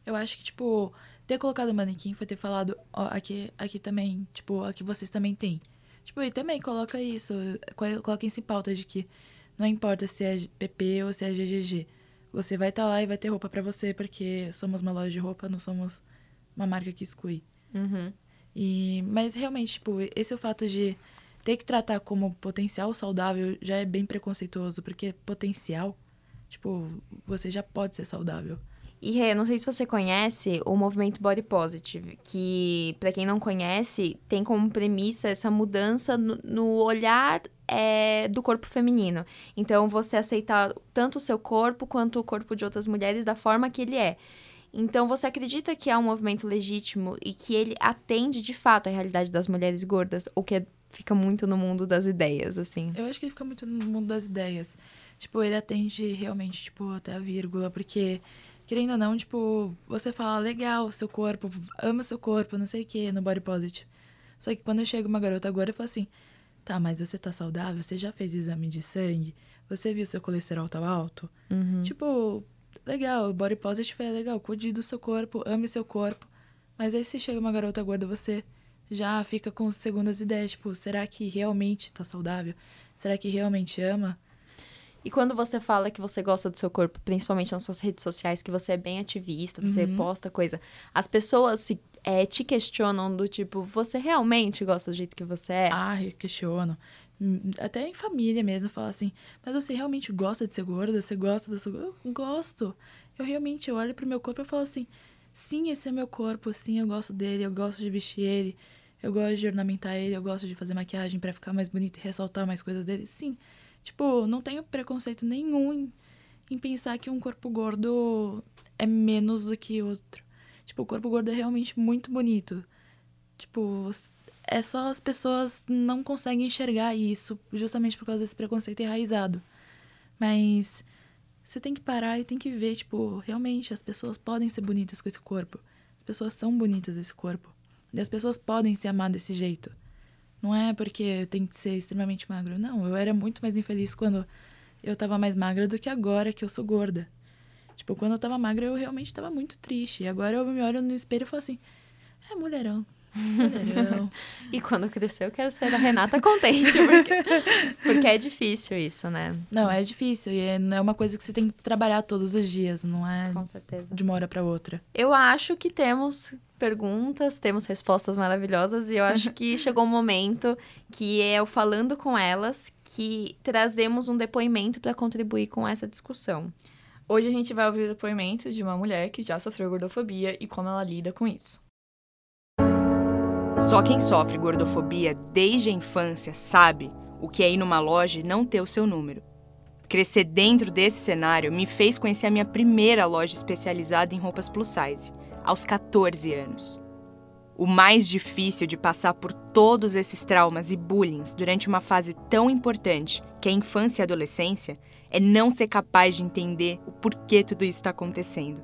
Eu acho que, tipo, ter colocado o manequim foi ter falado, ó, aqui, aqui também, tipo, aqui vocês também têm. Tipo, e também coloca isso, co- coloca isso em pauta de que não importa se é PP ou se é GGG. Você vai estar lá e vai ter roupa pra você, porque somos uma loja de roupa, não somos uma marca que exclui. Uhum. E, mas realmente, tipo, esse é o fato de ter que tratar como potencial saudável já é bem preconceituoso, porque potencial, tipo, você já pode ser saudável. E Rê, não sei se você conhece o movimento Body Positive, que, pra quem não conhece, tem como premissa essa mudança no, no olhar é, do corpo feminino. Então, você aceitar tanto o seu corpo quanto o corpo de outras mulheres da forma que ele é. Então, você acredita que é um movimento legítimo e que ele atende de fato à realidade das mulheres gordas? Ou que é- fica muito no mundo das ideias, assim? Eu acho que ele fica muito no mundo das ideias. Tipo, ele atende realmente, tipo, até a vírgula, porque, querendo ou não, tipo, você fala, legal, seu corpo, ama seu corpo, não sei o que, no body positive. Só que quando chega uma garota agora, eu falo assim, tá, mas você tá saudável? Você já fez exame de sangue? Você viu seu colesterol tá alto? Uhum. Tipo, legal, body positive é legal, cuide do seu corpo, ame seu corpo. Mas aí se chega uma garota gorda, você já fica com segundas ideias, tipo, será que realmente tá saudável? Será que realmente ama? E quando você fala que você gosta do seu corpo, principalmente nas suas redes sociais, que você é bem ativista, você Uhum. posta coisa, as pessoas se, é, te questionam do tipo, você realmente gosta do jeito que você é? Ah, eu questiono. Hum, Até em família mesmo, fala assim, mas você realmente gosta de ser gorda? Você gosta da sua... Eu gosto. Eu realmente eu olho pro meu corpo e falo assim, sim, esse é meu corpo, sim, eu gosto dele, eu gosto de vestir ele, eu gosto de ornamentar ele, eu gosto de fazer maquiagem pra ficar mais bonito e ressaltar mais coisas dele, sim. Tipo, não tenho preconceito nenhum em, em pensar que um corpo gordo é menos do que outro. Tipo, o corpo gordo é realmente muito bonito. Tipo, é só as pessoas não conseguem enxergar isso justamente por causa desse preconceito enraizado. Mas você tem que parar e tem que ver, tipo, realmente as pessoas podem ser bonitas com esse corpo. As pessoas são bonitas desse corpo. E as pessoas podem se amar desse jeito. Não é porque eu tenho que ser extremamente magro. Não, eu era muito mais infeliz quando eu tava mais magra do que agora que eu sou gorda. Tipo, quando eu tava magra, eu realmente tava muito triste. E agora eu me olho no espelho e falo assim: é mulherão. E quando eu crescer, eu quero ser a Renata contente, porque, porque é difícil isso, né? Não, é difícil. E é, não é uma coisa que você tem que trabalhar todos os dias. Não é Com certeza. de uma hora pra outra. Eu acho que temos perguntas, temos respostas maravilhosas e eu acho que chegou o momento que é o falando com elas que trazemos um depoimento para contribuir com essa discussão. Hoje a gente vai ouvir o depoimento de uma mulher que já sofreu gordofobia e como ela lida com isso. Só quem sofre gordofobia desde a infância sabe o que é ir numa loja e não ter o seu número. Crescer dentro desse cenário me fez conhecer a minha primeira loja especializada em roupas plus size, aos 14 anos. O mais difícil de passar por todos esses traumas e bullying durante uma fase tão importante que é a infância e a adolescência é não ser capaz de entender o porquê tudo isso está acontecendo.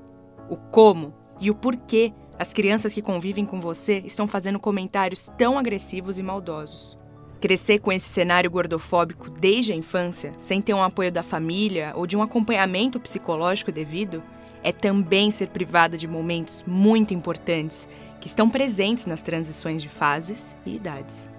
O como e o porquê as crianças que convivem com você estão fazendo comentários tão agressivos e maldosos. Crescer com esse cenário gordofóbico desde a infância, sem ter um apoio da família ou de um acompanhamento psicológico devido, é também ser privada de momentos muito importantes que estão presentes nas transições de fases e idades.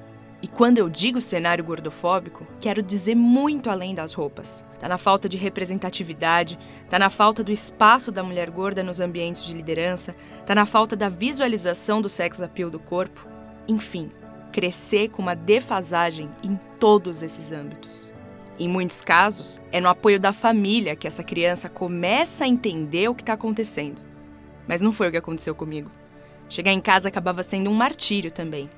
E quando eu digo cenário gordofóbico, quero dizer muito além das roupas. Tá na falta de representatividade, tá na falta do espaço da mulher gorda nos ambientes de liderança, tá na falta da visualização do sex appeal do corpo. Enfim, crescer com uma defasagem em todos esses âmbitos. Em muitos casos, é no apoio da família que essa criança começa a entender o que está acontecendo. Mas não foi o que aconteceu comigo. Chegar em casa acabava sendo um martírio também,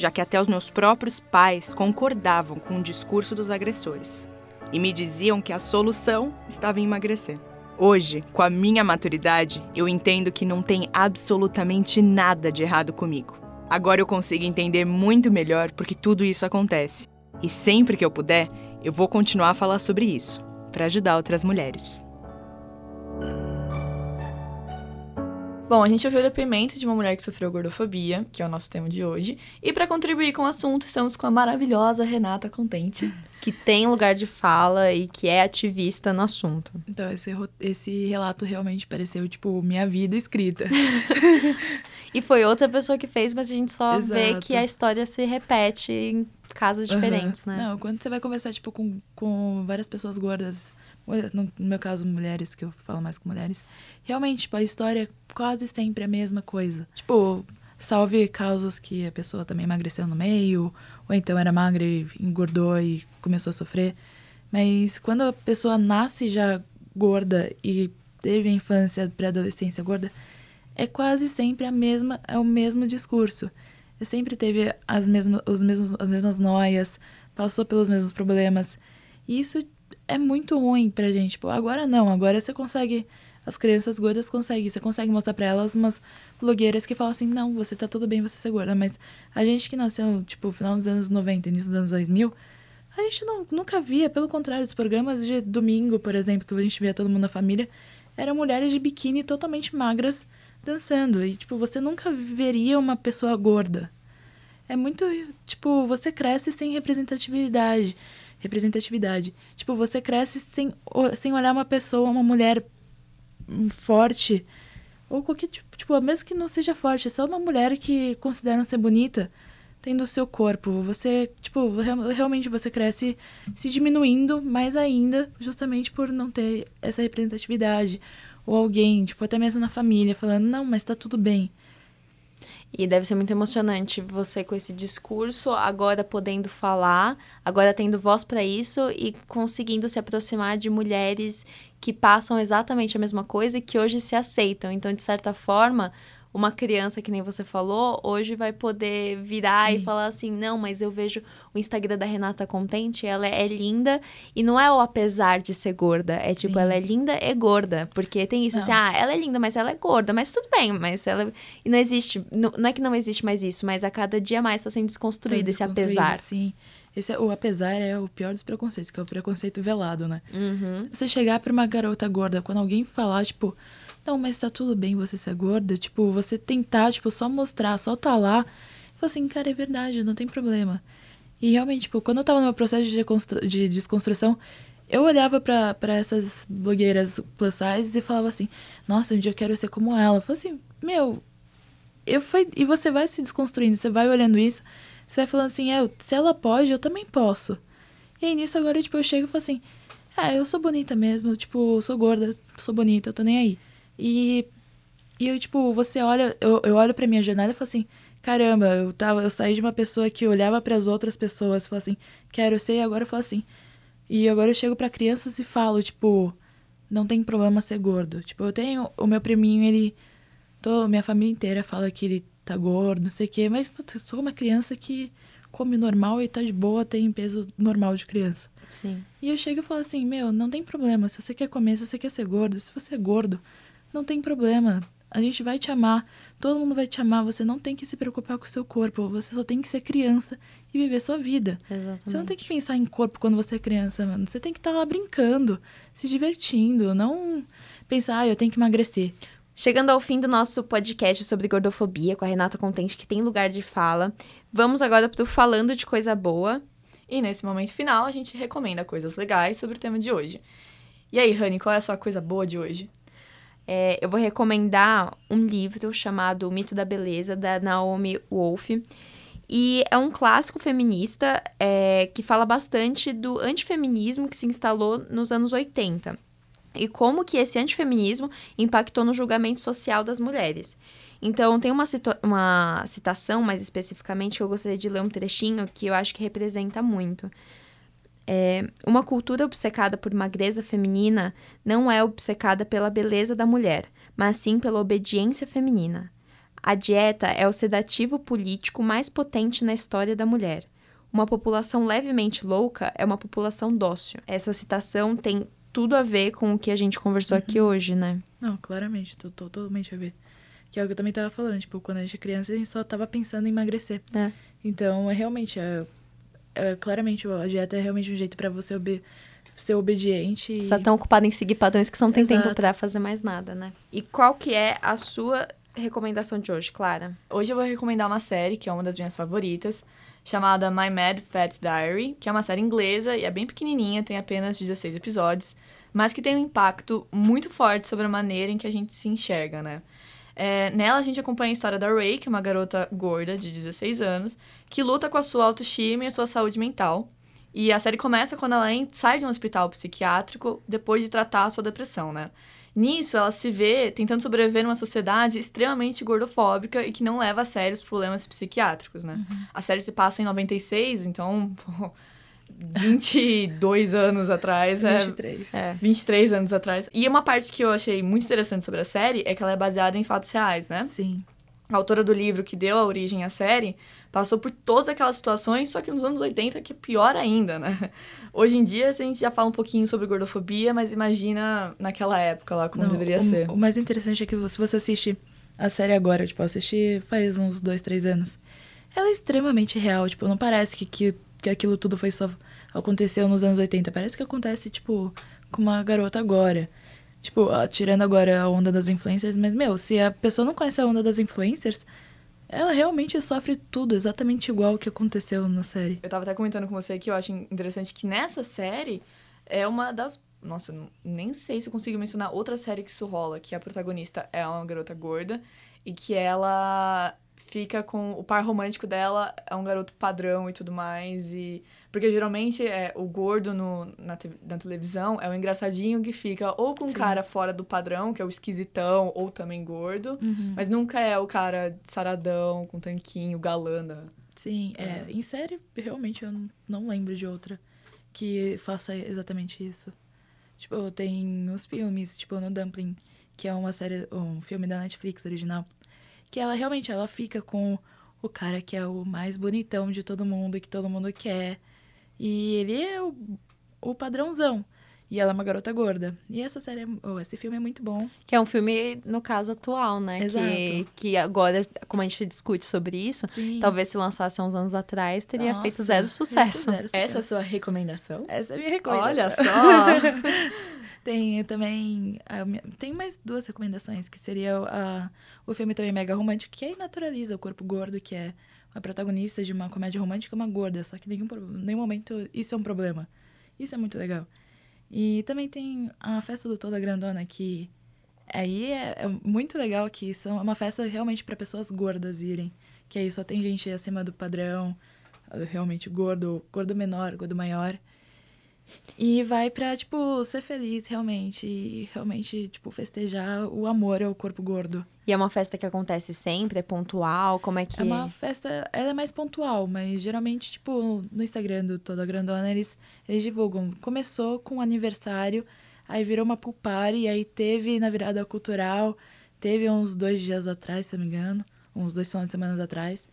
já que até os meus próprios pais concordavam com o discurso dos agressores e me diziam que a solução estava em emagrecer. Hoje, com a minha maturidade, eu entendo que não tem absolutamente nada de errado comigo. Agora eu consigo entender muito melhor porque tudo isso acontece. E sempre que eu puder, eu vou continuar a falar sobre isso, para ajudar outras mulheres. Bom, a gente ouviu o depoimento de uma mulher que sofreu gordofobia, que é o nosso tema de hoje. E para contribuir com o assunto, estamos com a maravilhosa Renata Contente. Que tem lugar de fala e que é ativista no assunto. Então, esse, esse relato realmente pareceu, tipo, minha vida escrita. e foi outra pessoa que fez, mas a gente só Exato. vê que a história se repete em casos diferentes, uhum. né? Não, quando você vai conversar, tipo, com, com várias pessoas gordas, no, meu caso, mulheres, que eu falo mais com mulheres, realmente, tipo, a história é quase sempre a mesma coisa. Tipo, salve casos que a pessoa também emagreceu no meio, ou então era magra e engordou e começou a sofrer. Mas quando a pessoa nasce já gorda e teve a infância, pré-adolescência gorda, é quase sempre a mesma, é o mesmo discurso sempre teve as mesmas, os mesmos, as mesmas noias, passou pelos mesmos problemas. Isso é muito ruim pra gente. Tipo, agora não, agora você consegue. As crianças gordas conseguem, você consegue mostrar pra elas umas blogueiras que falam assim: não, você tá tudo bem você ser gorda. Mas a gente que nasceu, tipo, final dos anos 90, início dos anos 2000, a gente não, nunca via. Pelo contrário, os programas de domingo, por exemplo, que a gente via todo mundo na família, eram mulheres de biquíni totalmente magras dançando. E, tipo, você nunca veria uma pessoa gorda. É muito, tipo, você cresce sem representatividade. Representatividade. Tipo, você cresce sem, sem olhar uma pessoa, uma mulher forte. Ou qualquer tipo, tipo, mesmo que não seja forte, é só uma mulher que consideram ser bonita, tendo o seu corpo. Você, tipo, realmente você cresce se diminuindo mais ainda, justamente por não ter essa representatividade ou alguém, tipo, até mesmo na família, falando, não, mas tá tudo bem. E deve ser muito emocionante você com esse discurso, agora podendo falar, agora tendo voz para isso e conseguindo se aproximar de mulheres que passam exatamente a mesma coisa e que hoje se aceitam. Então, de certa forma, uma criança, que nem você falou, hoje vai poder virar Sim. e falar assim: não, mas eu vejo o Instagram da Renata Contente, ela é linda, e não é o apesar de ser gorda, é tipo, Sim. ela é linda e gorda. Porque tem isso assim, não. assim: ah, ela é linda, mas ela é gorda, mas tudo bem, mas ela. E não existe, não, não é que não existe mais isso, mas a cada dia mais está sendo desconstruído esse apesar. Sim. Esse, é, o apesar é o pior dos preconceitos, que é o preconceito velado, né? Uhum. Você chegar pra uma garota gorda, quando alguém falar, tipo, não, mas tá tudo bem você ser gorda. Tipo, você tentar, tipo, só mostrar, só tá lá. Falar assim, cara, é verdade, não tem problema. E realmente, tipo, quando eu tava no meu processo de, de desconstrução, eu olhava para essas blogueiras plus size e falava assim, nossa, um dia eu quero ser como ela. Eu falei assim, meu, eu fui, e você vai se desconstruindo, você vai olhando isso, você vai falando assim, é, se ela pode, eu também posso. E aí nisso agora, tipo, eu chego e falo assim, ah, eu sou bonita mesmo, tipo, eu sou gorda, sou bonita, eu tô nem aí. E, e eu, tipo, você olha, eu, eu olho pra minha jornada e falo assim, caramba, eu, tava, eu saí de uma pessoa que olhava para as outras pessoas e falava assim, quero ser, e agora eu falo assim. E agora eu chego para crianças e falo, tipo, não tem problema ser gordo. Tipo, eu tenho o meu priminho, ele. Tô, minha família inteira fala que ele tá gordo, não sei o quê, mas putz, eu sou uma criança que come normal e tá de boa, tem peso normal de criança. Sim. E eu chego e falo assim, meu, não tem problema. Se você quer comer, se você quer ser gordo, se você é gordo, não tem problema. A gente vai te amar, todo mundo vai te amar, você não tem que se preocupar com o seu corpo, você só tem que ser criança e viver sua vida. Exatamente. Você não tem que pensar em corpo quando você é criança, mano. Você tem que estar tá lá brincando, se divertindo, não pensar, ah, eu tenho que emagrecer. Chegando ao fim do nosso podcast sobre gordofobia com a Renata Contente, que tem lugar de fala, vamos agora pro Falando de Coisa Boa. E nesse momento final, a gente recomenda coisas legais sobre o tema de hoje. E aí, Rani, qual é a sua coisa boa de hoje? É, eu vou recomendar um livro chamado O Mito da Beleza, da Naomi Wolf. E é um clássico feminista é, que fala bastante do antifeminismo que se instalou nos anos 80. e como que esse antifeminismo impactou no julgamento social das mulheres. Então, tem uma, uma citação, mais especificamente, que eu gostaria de ler um trechinho que eu acho que representa muito. É, uma cultura obcecada por magreza feminina não é obcecada pela beleza da mulher, mas sim pela obediência feminina. A dieta é o sedativo político mais potente na história da mulher. Uma população levemente louca é uma população dócil. Essa citação tem tudo a ver com o que a gente conversou uhum. aqui hoje, né? Não, claramente, tô, tô, totalmente a ver. Que é o que eu também tava falando, tipo, quando a gente é criança, a gente só tava pensando em emagrecer. É. Então, é realmente, é, é, claramente, a dieta é realmente um jeito para você obe ser obediente. E... Você tá tão ocupado em seguir padrões que você não tem Exato. tempo para fazer mais nada, né? E qual que é a sua recomendação de hoje, Clara? Hoje eu vou recomendar uma série que é uma das minhas favoritas, chamada My Mad Fat Diary, que é uma série inglesa e é bem pequenininha, tem apenas 16 episódios, mas que tem um impacto muito forte sobre a maneira em que a gente se enxerga, né? É, nela a gente acompanha a história da Ray, que é uma garota gorda de 16 anos, que luta com a sua autoestima e a sua saúde mental. E a série começa quando ela sai de um hospital psiquiátrico depois de tratar a sua depressão, né? Nisso, ela se vê tentando sobreviver numa sociedade extremamente gordofóbica e que não leva a sério os problemas psiquiátricos, né? Uhum. A série se passa em 96, então, pô, 22 anos atrás. 23. É, é, 23 anos atrás. E uma parte que eu achei muito interessante sobre a série é que ela é baseada em fatos reais, né? Sim. A autora do livro que deu a origem à série passou por todas aquelas situações, só que nos anos 80 que é pior ainda, né? Hoje em dia a gente já fala um pouquinho sobre gordofobia, mas imagina naquela época lá como Não, deveria o, ser. O mais interessante é que se você assiste a série agora, tipo, assisti faz uns dois, três anos, ela é extremamente real, tipo, não parece que, que, que aquilo tudo foi só aconteceu nos anos 80. Parece que acontece, tipo, com uma garota agora. Tipo, tirando agora a onda das influencers, mas, meu, se a pessoa não conhece a onda das influencers, ela realmente sofre tudo exatamente igual o que aconteceu na série. Eu tava até comentando com você que eu acho interessante que nessa série é uma das. Nossa, nem sei se eu consigo mencionar outra série que isso rola, que a protagonista é uma garota gorda e que ela fica com o par romântico dela é um garoto padrão e tudo mais e porque geralmente é o gordo no, na, te, na televisão é o engraçadinho que fica ou com um cara fora do padrão que é o esquisitão ou também gordo uhum. mas nunca é o cara saradão com tanquinho galã sim é. é. em série realmente eu não lembro de outra que faça exatamente isso tipo tem os filmes tipo no Dumpling que é uma série um filme da Netflix original que ela realmente ela fica com o cara que é o mais bonitão de todo mundo, que todo mundo quer. E ele é o, o padrãozão. E ela é uma garota gorda. E essa série, oh, esse filme é muito bom. Que é um filme, no caso, atual, né? Exato. Que, que agora, como a gente discute sobre isso, Sim. talvez se lançasse uns anos atrás, teria Nossa, feito zero sucesso. zero sucesso. Essa é a sua recomendação? Essa é a minha recomendação. Olha só! Tem também. Tem mais duas recomendações, que seria a, o filme também mega romântico, que aí naturaliza o corpo gordo, que é a protagonista de uma comédia romântica, uma gorda, só que em nenhum, nenhum momento isso é um problema. Isso é muito legal. E também tem a festa do Toda Grandona, que aí é, é muito legal, que são é uma festa realmente para pessoas gordas irem. Que aí só tem gente acima do padrão, realmente gordo, gordo menor, gordo maior. E vai pra, tipo, ser feliz realmente. E realmente, tipo, festejar o amor ao corpo gordo. E é uma festa que acontece sempre? É pontual? Como é que. É uma festa. Ela é mais pontual, mas geralmente, tipo, no Instagram do Toda Grandona, eles, eles divulgam. Começou com um aniversário, aí virou uma pool party, aí teve na virada cultural, teve uns dois dias atrás, se não me engano. Uns dois finais de semana atrás.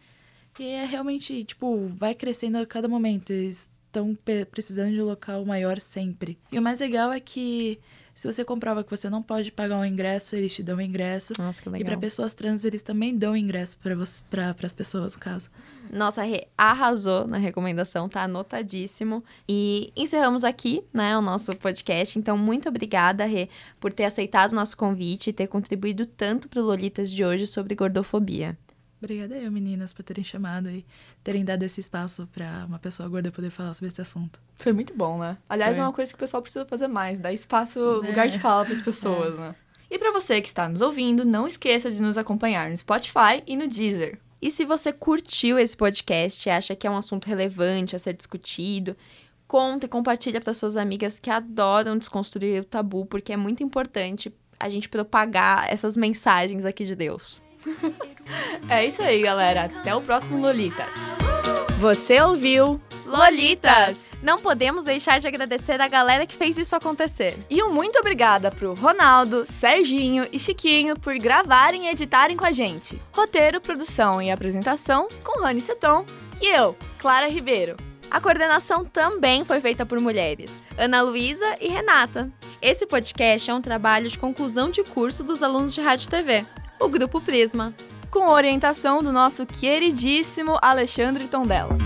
E é realmente, tipo, vai crescendo a cada momento. Eles estão precisando de um local maior sempre. E o mais legal é que se você comprova que você não pode pagar um ingresso, eles te dão um ingresso. Nossa, que legal. E para pessoas trans, eles também dão ingresso para as pessoas, no caso. Nossa, Rê arrasou na recomendação, tá anotadíssimo. E encerramos aqui, né, o nosso podcast. Então, muito obrigada, Rê, por ter aceitado o nosso convite e ter contribuído tanto para o Lolitas de hoje sobre gordofobia. Obrigada eu, meninas, por terem chamado e terem dado esse espaço para uma pessoa gorda poder falar sobre esse assunto. Foi muito bom, né? Aliás, Foi. é uma coisa que o pessoal precisa fazer mais, dar espaço, é. lugar de fala para as pessoas, é. né? E para você que está nos ouvindo, não esqueça de nos acompanhar no Spotify e no Deezer. E se você curtiu esse podcast e acha que é um assunto relevante a ser discutido, conta e compartilha para suas amigas que adoram desconstruir o tabu, porque é muito importante a gente propagar essas mensagens aqui de Deus. é isso aí, galera. Até o próximo Lolitas. Você ouviu Lolitas! Não podemos deixar de agradecer a galera que fez isso acontecer. E um muito obrigada pro Ronaldo, Serginho e Chiquinho por gravarem e editarem com a gente. Roteiro, produção e apresentação com Rani Seton e eu, Clara Ribeiro. A coordenação também foi feita por mulheres, Ana Luísa e Renata. Esse podcast é um trabalho de conclusão de curso dos alunos de Rádio TV, o Grupo Prisma, com orientação do nosso queridíssimo Alexandre Tondela.